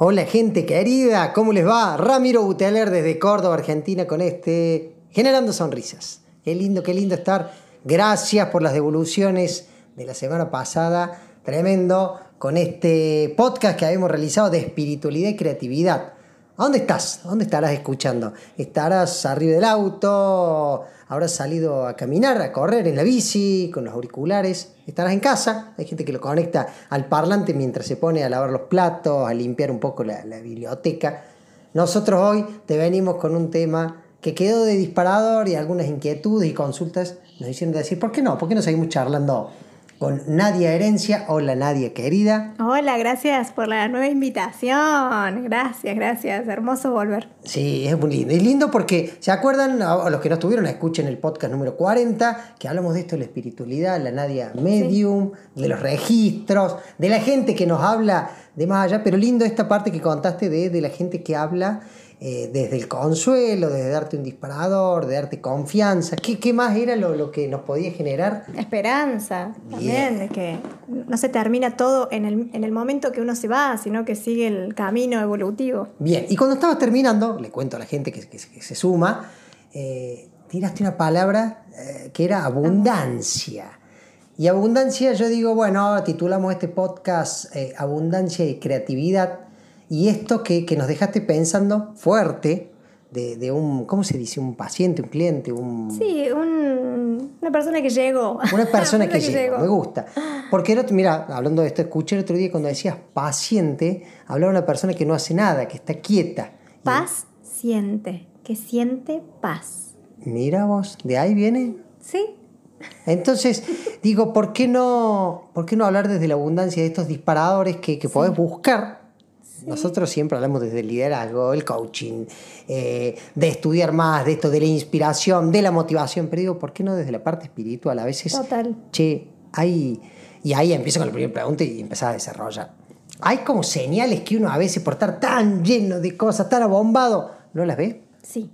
Hola gente querida, ¿cómo les va? Ramiro Buteler desde Córdoba, Argentina, con este Generando Sonrisas. Qué lindo, qué lindo estar. Gracias por las devoluciones de la semana pasada. Tremendo con este podcast que habíamos realizado de espiritualidad y creatividad. ¿A dónde estás? ¿A dónde estarás escuchando? ¿Estarás arriba del auto? ¿Habrás salido a caminar, a correr en la bici, con los auriculares? ¿Estarás en casa? Hay gente que lo conecta al parlante mientras se pone a lavar los platos, a limpiar un poco la, biblioteca. Nosotros hoy te venimos con un tema que quedó de disparador y algunas inquietudes y consultas nos hicieron decir, ¿por qué no? ¿Por qué no seguimos charlando con Nadia Herencia. Hola Nadia, querida. Hola, gracias por la nueva invitación. Gracias, gracias. Hermoso volver. Sí, es muy lindo. Es lindo porque, ¿se acuerdan? A los que no estuvieron, escuchen el podcast número 40, que hablamos de esto de la espiritualidad, la Nadia Medium, de los registros, de la gente que nos habla de más allá, pero lindo esta parte que contaste de, de la gente que habla eh, desde el consuelo, desde darte un disparador, de darte confianza. ¿Qué, qué más era lo, lo, que nos podía generar? Esperanza, también, de que no se termina todo en el, en el, momento que uno se va, sino que sigue el camino evolutivo. Bien, y cuando estabas terminando, le cuento a la gente que, que, que se suma, eh, tiraste una palabra eh, que era abundancia. Y abundancia, yo digo, bueno, titulamos este podcast Abundancia y Creatividad y esto que, que nos dejaste pensando fuerte, de, de, un, ¿cómo se dice? Un paciente, un cliente, un... Sí, un, una persona que llegó. Una persona que, que llegó, me gusta. Porque, el otro, mira, hablando de esto, escuché el otro día cuando decías paciente, hablaba de una persona que no hace nada, que está quieta. Paz siente, que siente paz. Mira vos, ¿de ahí viene? Sí. Entonces, digo, ¿por qué no, por qué no hablar desde la abundancia de estos disparadores que, que sí. podés buscar nosotros siempre hablamos desde el liderazgo, el coaching, eh, de estudiar más, de esto, de la inspiración, de la motivación, pero digo, ¿por qué no desde la parte espiritual? A veces, Total. che, hay, y ahí empiezo con la primera pregunta y empezás a desarrollar. Hay como señales que uno a veces por estar tan lleno de cosas, tan abombado, ¿no las ve? Sí.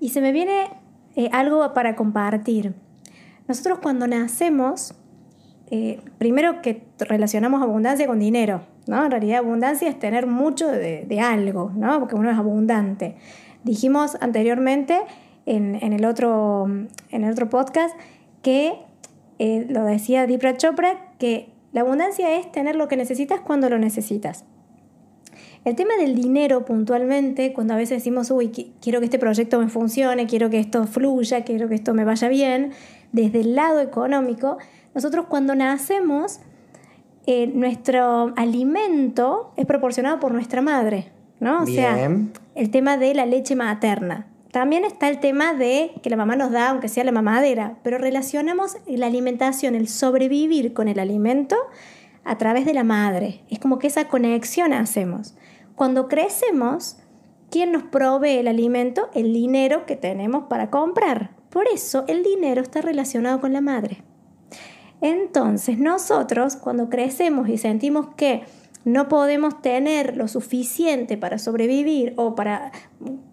Y se me viene eh, algo para compartir. Nosotros cuando nacemos, eh, primero que relacionamos abundancia con dinero, ¿no? En realidad abundancia es tener mucho de, de algo, ¿no? Porque uno es abundante. Dijimos anteriormente en, en, el, otro, en el otro podcast que, eh, lo decía Dipra Chopra, que la abundancia es tener lo que necesitas cuando lo necesitas. El tema del dinero puntualmente, cuando a veces decimos, uy, quiero que este proyecto me funcione, quiero que esto fluya, quiero que esto me vaya bien, desde el lado económico, nosotros cuando nacemos, eh, nuestro alimento es proporcionado por nuestra madre, ¿no? O Bien. sea, el tema de la leche materna. También está el tema de que la mamá nos da, aunque sea la mamadera, pero relacionamos la alimentación, el sobrevivir con el alimento a través de la madre. Es como que esa conexión hacemos. Cuando crecemos, ¿quién nos provee el alimento? El dinero que tenemos para comprar. Por eso el dinero está relacionado con la madre. Entonces nosotros cuando crecemos y sentimos que no podemos tener lo suficiente para sobrevivir o para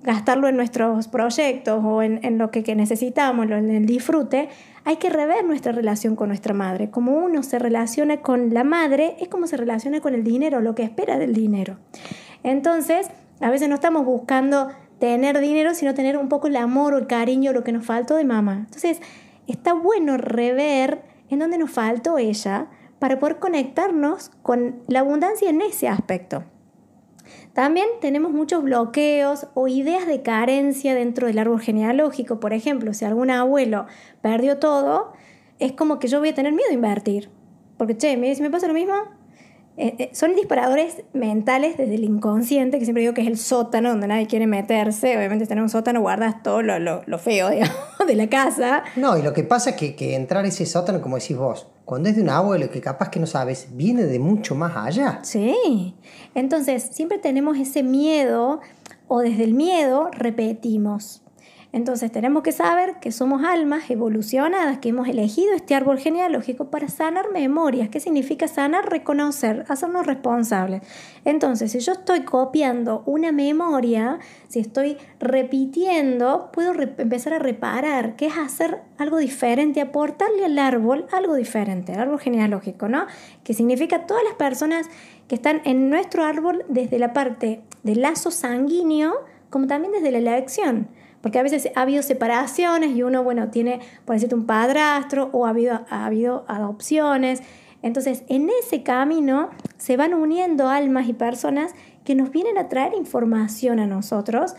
gastarlo en nuestros proyectos o en, lo que, que, necesitamos, en el disfrute, hay que rever nuestra relación con nuestra madre. Como uno se relaciona con la madre, es como se relaciona con el dinero, lo que espera del dinero. Entonces, a veces no estamos buscando tener dinero, sino tener un poco el amor o el cariño, lo que nos faltó de mamá. Entonces, está bueno rever en dónde nos faltó ella para poder conectarnos con la abundancia en ese aspecto. También tenemos muchos bloqueos o ideas de carencia dentro del árbol genealógico. Por ejemplo, si algún abuelo perdió todo, es como que yo voy a tener miedo a invertir. Porque, che, si me pasa lo mismo, eh, eh, son disparadores mentales desde el inconsciente, que siempre digo que es el sótano donde nadie quiere meterse. Obviamente, tener un sótano guardas todo lo, lo, lo feo digamos, de la casa. No, y lo que pasa es que, que entrar a ese sótano, como decís vos, cuando es de un abuelo que capaz que no sabes, viene de mucho más allá. Sí. Entonces, siempre tenemos ese miedo o desde el miedo repetimos. Entonces tenemos que saber que somos almas evolucionadas, que hemos elegido este árbol genealógico para sanar memorias. ¿Qué significa sanar? Reconocer, hacernos responsables. Entonces, si yo estoy copiando una memoria, si estoy repitiendo, puedo empezar a reparar, que es hacer algo diferente, aportarle al árbol algo diferente, al árbol genealógico, ¿no? Que significa todas las personas que están en nuestro árbol desde la parte del lazo sanguíneo, como también desde la elección. Porque a veces ha habido separaciones y uno, bueno, tiene, por decirte, un padrastro o ha habido, ha habido adopciones. Entonces, en ese camino se van uniendo almas y personas que nos vienen a traer información a nosotros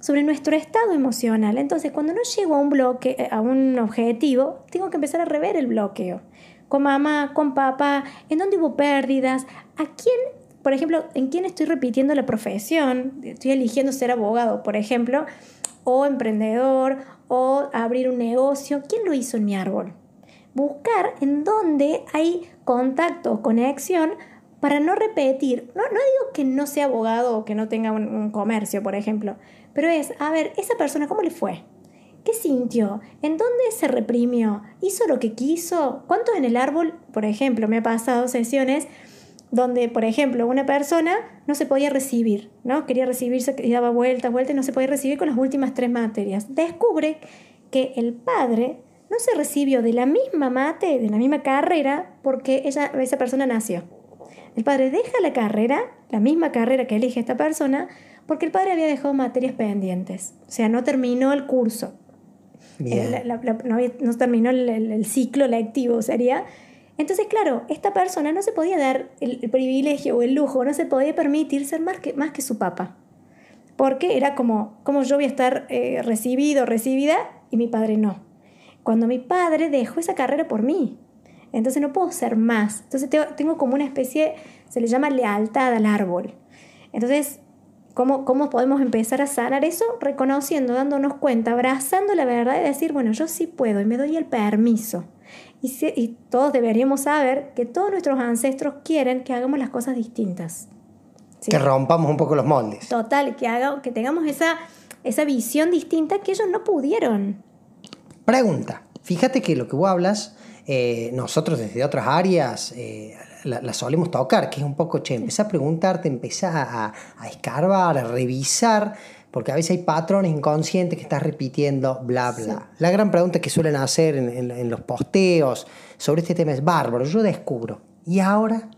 sobre nuestro estado emocional. Entonces, cuando no llego a un bloque, eh, a un objetivo, tengo que empezar a rever el bloqueo. Con mamá, con papá, en dónde hubo pérdidas, a quién, por ejemplo, en quién estoy repitiendo la profesión, estoy eligiendo ser abogado, por ejemplo, o emprendedor o abrir un negocio. ¿Quién lo hizo en mi árbol? Buscar en dónde hay contacto conexión para no repetir. No, no digo que no sea abogado o que no tenga un, comercio, por ejemplo, pero es, a ver, esa persona, ¿cómo le fue? ¿Qué sintió? ¿En dónde se reprimió? ¿Hizo lo que quiso? ¿Cuánto en el árbol, por ejemplo, me ha pasado sesiones donde, por ejemplo, una persona no se podía recibir, ¿no? Quería recibirse y daba vueltas, vueltas y no se podía recibir con las últimas tres materias. Descubre que el padre no se recibió de la misma mate, de la misma carrera, porque ella, esa persona nació. El padre deja la carrera, la misma carrera que elige esta persona, porque el padre había dejado materias pendientes. O sea, no terminó el curso. Eh, no, terminó el, el ciclo lectivo, sería entonces, claro, esta persona no se podía dar el, privilegio o el lujo, no se podía permitir ser más que, más que su papá. Porque era como, como yo voy a estar eh, recibido, recibida, y mi padre no. Cuando mi padre dejó esa carrera por mí. Entonces no puedo ser más. Entonces tengo, como una especie, se le llama lealtad al árbol. Entonces, ¿cómo, ¿cómo podemos empezar a sanar eso? Reconociendo, dándonos cuenta, abrazando la verdad y decir, bueno, yo sí puedo y me doy el permiso. Y, todos deberíamos saber que todos nuestros ancestros quieren que hagamos las cosas distintas. Que rompamos un poco los moldes. Total, que, haga, que tengamos esa, esa visión distinta que ellos no pudieron. Pregunta. Fíjate que lo que vos hablas, eh, nosotros desde otras áreas eh, la, solemos tocar, que es un poco, che, empezá a preguntarte, empezá a, a escarbar, a revisar porque a veces hay patrones inconscientes que estás repitiendo, bla, bla. La gran pregunta que suelen hacer en, los posteos sobre este tema es, bárbaro, yo descubro. ¿Y ahora?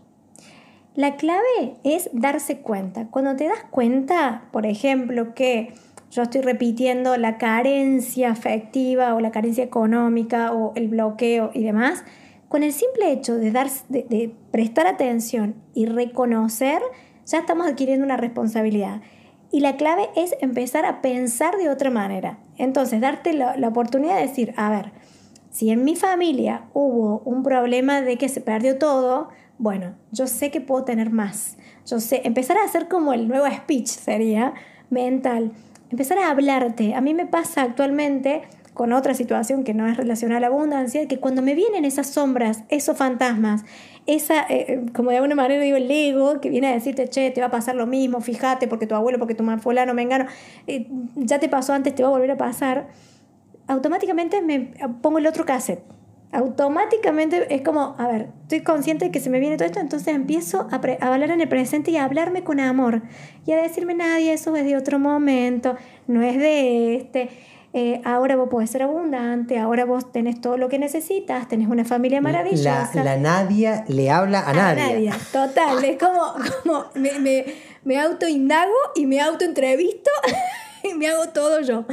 La clave es darse cuenta. Cuando te das cuenta, por ejemplo, que yo estoy repitiendo la carencia afectiva o la carencia económica o el bloqueo y demás, con el simple hecho de, dar, de prestar atención y reconocer, ya estamos adquiriendo una responsabilidad. Y la clave es empezar a pensar de otra manera. Entonces, darte la, oportunidad de decir, a ver, si en mi familia hubo un problema de que se perdió todo, bueno, yo sé que puedo tener más. Yo sé, empezar a hacer como el nuevo speech sería mental. Empezar a hablarte. A mí me pasa actualmente con otra situación que no es relacionada a la abundancia, que cuando me vienen esas sombras, esos fantasmas, esa, eh, eh, como de alguna manera digo, el ego que viene a decirte, che, te va a pasar lo mismo, fíjate, porque tu abuelo, porque tu fulano, me engano, eh, ya te pasó antes, te va a volver a pasar, automáticamente me pongo el otro cassette. Automáticamente es como, a ver, estoy consciente de que se me viene todo esto, entonces empiezo a, a hablar en el presente y a hablarme con amor y a decirme, nadie, eso es de otro momento, no es de este eh, ahora vos podés ser abundante, ahora vos tenés todo lo que necesitas, tenés una familia maravillosa. La, Nadia le habla a, nadie. total, es como, como me, me, me autoindago y me autoentrevisto y me hago todo yo.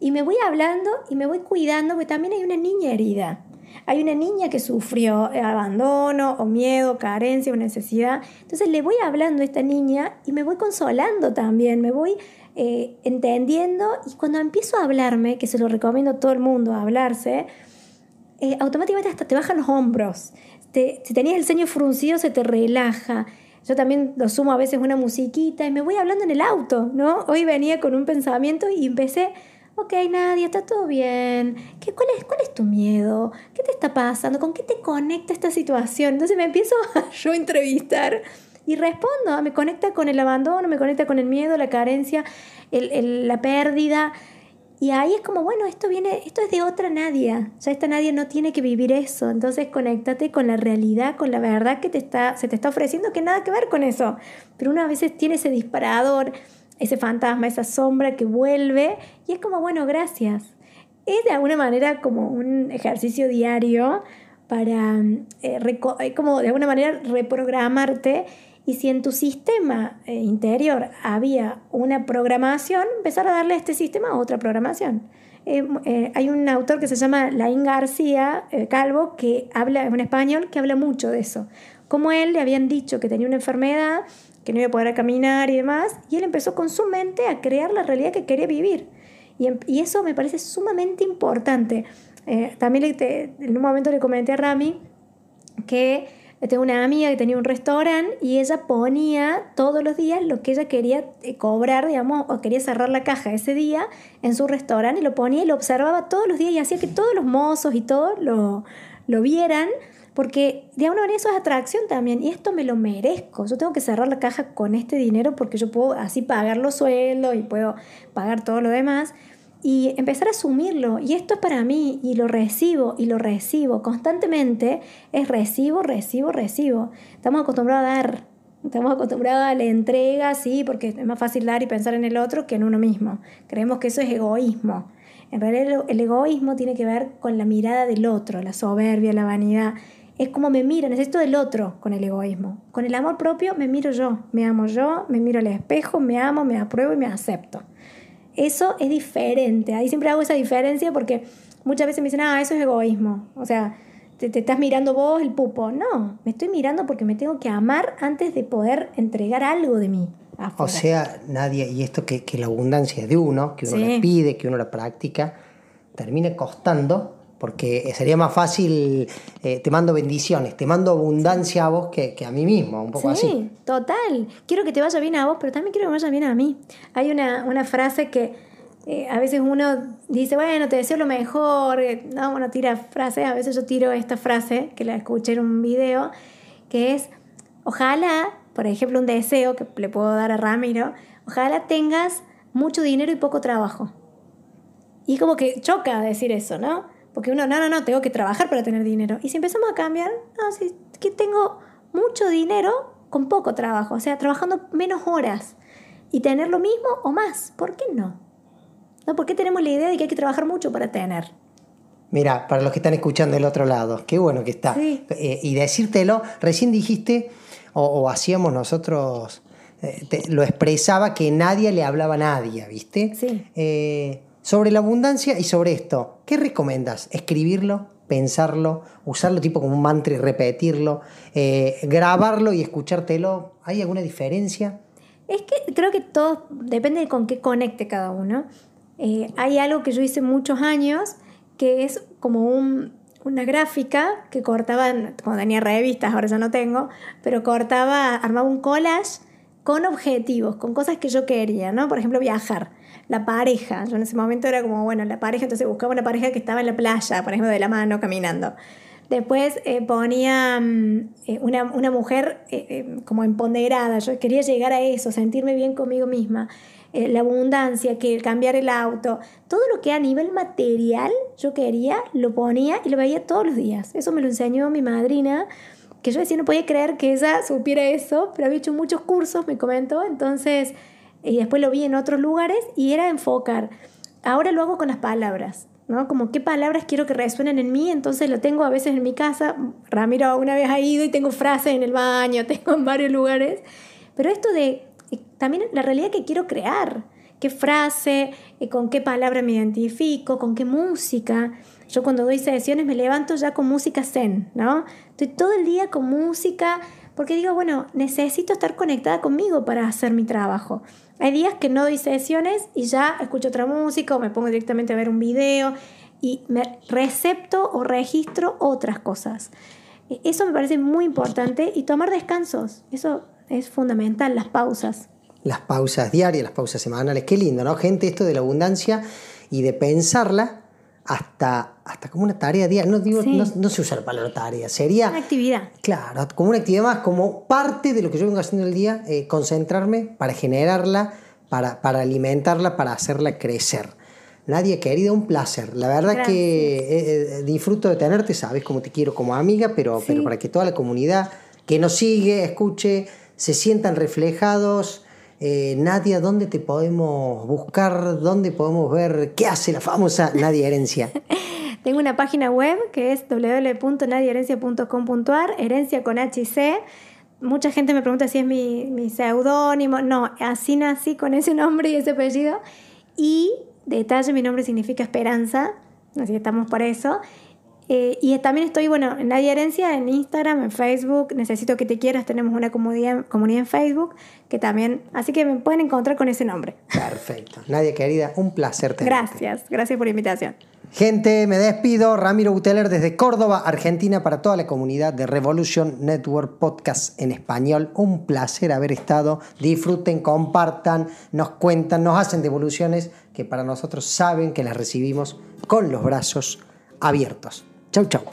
Y me voy hablando y me voy cuidando, porque también hay una niña herida. Hay una niña que sufrió abandono o miedo, carencia o necesidad. Entonces le voy hablando a esta niña y me voy consolando también, me voy eh, entendiendo y cuando empiezo a hablarme, que se lo recomiendo a todo el mundo, a hablarse, eh, automáticamente hasta te bajan los hombros. si tenías el ceño fruncido se te relaja. Yo también lo sumo a veces una musiquita y me voy hablando en el auto, ¿no? Hoy venía con un pensamiento y empecé ok, Nadia, está todo bien. ¿Qué, cuál, es, ¿Cuál es tu miedo? ¿Qué te está pasando? ¿Con qué te conecta esta situación? Entonces me empiezo a yo entrevistar y respondo, me conecta con el abandono, me conecta con el miedo, la carencia, la pérdida. Y ahí es como, bueno, esto viene, esto es de otra Nadia. O sea, esta Nadia no tiene que vivir eso. Entonces, conéctate con la realidad, con la verdad que te está, se te está ofreciendo, que nada que ver con eso. Pero una a veces tiene ese disparador, ese fantasma, esa sombra que vuelve. Y es como, bueno, gracias. Es de alguna manera como un ejercicio diario para, eh, eh, como de alguna manera, reprogramarte y si en tu sistema eh, interior había una programación, empezar a darle a este sistema otra programación. Eh, eh, hay un autor que se llama Laín García Calvo, que habla, es un español, que habla mucho de eso. Como él le habían dicho que tenía una enfermedad, que no iba a poder caminar y demás, y él empezó con su mente a crear la realidad que quería vivir. Y, em, y eso me parece sumamente importante. también en un momento le comenté a Rami que tengo una amiga que tenía un restaurante y ella ponía todos los días lo que ella quería eh, cobrar, digamos, o quería cerrar la caja ese día en su restaurante y lo ponía y lo observaba todos los días y hacía que todos los mozos y todos lo, lo vieran, porque de alguna manera eso es atracción también y esto me lo merezco. Yo tengo que cerrar la caja con este dinero porque yo puedo así pagar los sueldos y puedo pagar todo lo demás y empezar a asumirlo. Y esto es para mí y lo recibo y lo recibo constantemente. Es recibo, recibo, recibo. Estamos acostumbrados a dar. Estamos acostumbrados a la entrega, sí, porque es más fácil dar y pensar en el otro que en uno mismo. Creemos que eso es egoísmo. En realidad el egoísmo tiene que ver con la mirada del otro, la soberbia, la vanidad. Es como me mira, necesito del otro con el egoísmo. Con el amor propio me miro yo, me amo yo, me miro al espejo, me amo, me apruebo y me acepto. Eso es diferente. Ahí siempre hago esa diferencia porque muchas veces me dicen, ah, eso es egoísmo. O sea, te, estás mirando vos el pupo. No, me estoy mirando porque me tengo que amar antes de poder entregar algo de mí. O sea, nadie, y esto que, la abundancia de uno, que uno le pide, que uno la practica, termina costando porque sería más fácil, eh, te mando bendiciones, te mando abundancia a vos que, a mí mismo, un poco así. Sí, total. Quiero que te vaya bien a vos, pero también quiero que vaya bien a mí. Hay una, frase que eh, a veces uno dice, bueno, te deseo lo mejor, eh, no, bueno, tira frases, a veces yo tiro esta frase, que la escuché en un video, que es, ojalá, por ejemplo, un deseo que le puedo dar a Ramiro, ojalá tengas mucho dinero y poco trabajo. Y como que choca decir eso, ¿no? Porque uno, no, no, no, tengo que trabajar para tener dinero. Y si empezamos a cambiar, no, si que tengo mucho dinero con poco trabajo, o sea, trabajando menos horas y tener lo mismo o más, ¿por qué no? ¿No? ¿Por qué tenemos la idea de que hay que trabajar mucho para tener? Mira, para los que están escuchando del otro lado, qué bueno que está. Eh, y decírtelo, recién dijiste, o, hacíamos nosotros, eh, lo expresaba que nadie le hablaba a nadie, ¿viste? Sí. Eh, sobre la abundancia y sobre esto, ¿qué recomiendas? ¿Escribirlo? ¿Pensarlo? ¿Usarlo tipo como un mantra y repetirlo? Eh, ¿Grabarlo y escuchártelo? ¿Hay alguna diferencia? Es que creo que todo depende de con qué conecte cada uno. Eh, hay algo que yo hice muchos años que es como una gráfica que cortaba, como tenía revistas, ahora ya no tengo, pero cortaba, armaba un collage con objetivos, con cosas que yo quería, ¿no? Por ejemplo, viajar la pareja. Yo en ese momento era como, bueno, la pareja, entonces buscaba una pareja que estaba en la playa, por ejemplo, de la mano, caminando. Después eh, ponía mm, eh, una, una, mujer eh, como empoderada. Yo quería llegar a eso, sentirme bien conmigo misma. la abundancia, que cambiar el auto. Todo lo que a nivel material yo quería, lo ponía y lo veía todos los días. Eso me lo enseñó mi madrina, que yo decía, no podía creer que ella supiera eso, pero había hecho muchos cursos, me comentó. Entonces y después lo vi en otros lugares y era enfocar. Ahora lo hago con las palabras, ¿no? Como qué palabras quiero que resuenen en mí, entonces lo tengo a veces en mi casa. Ramiro una vez ha ido y tengo frases en el baño, tengo en varios lugares. Pero esto de eh, también la realidad que quiero crear, qué frase, eh, con qué palabra me identifico, con qué música. Yo cuando doy sesiones me levanto ya con música zen, ¿no? Estoy todo el día con música porque digo, bueno, necesito estar conectada conmigo para hacer mi trabajo. Hay días que no doy sesiones y ya escucho otra música o me pongo directamente a ver un video y me recepto o registro otras cosas. E, eso me parece muy importante y tomar descansos, eso es fundamental, las pausas. Las pausas diarias, las pausas semanales, qué lindo, ¿no? Gente, esto de la abundancia y de pensarla hasta, hasta como una tarea diaria. No, digo, Sí. no, no se usa la palabra tarea, sería... Una actividad. Claro, como una actividad más, como parte de lo que yo vengo haciendo el día, eh, concentrarme para generarla, para, para alimentarla, para hacerla crecer. Nadia, querida, un placer. La verdad Gracias. que eh, eh, disfruto de tenerte, sabes cómo te quiero como amiga, pero, Sí. pero para que toda la comunidad que nos sigue, escuche, se sientan reflejados. Eh, Nadia, ¿dónde te podemos buscar? ¿Dónde podemos ver qué hace la famosa Nadia Herencia? Tengo una página web que es www.nadiaherencia.com.ar, herencia con H y C. Mucha gente me pregunta si es mi, mi seudónimo. No, así nací con ese nombre y ese apellido. Y, detalle, mi nombre significa esperanza, así que estamos por eso. Eh, y también estoy, bueno, en Nadia Herencia, en Instagram, en Facebook. Necesito que te quieras, tenemos una comunidad, comunidad en Facebook, que también, así que me pueden encontrar con ese nombre. Perfecto. Nadia, querida, un placer tenerte. Gracias, gracias por la invitación. Gente, me despido. Ramiro Buteler desde Córdoba, Argentina, para toda la comunidad de Revolution Network Podcast en español. Un placer haber estado. Disfruten, compartan, nos cuentan, nos hacen devoluciones que para nosotros saben que las recibimos con los brazos abiertos. Chau, chau.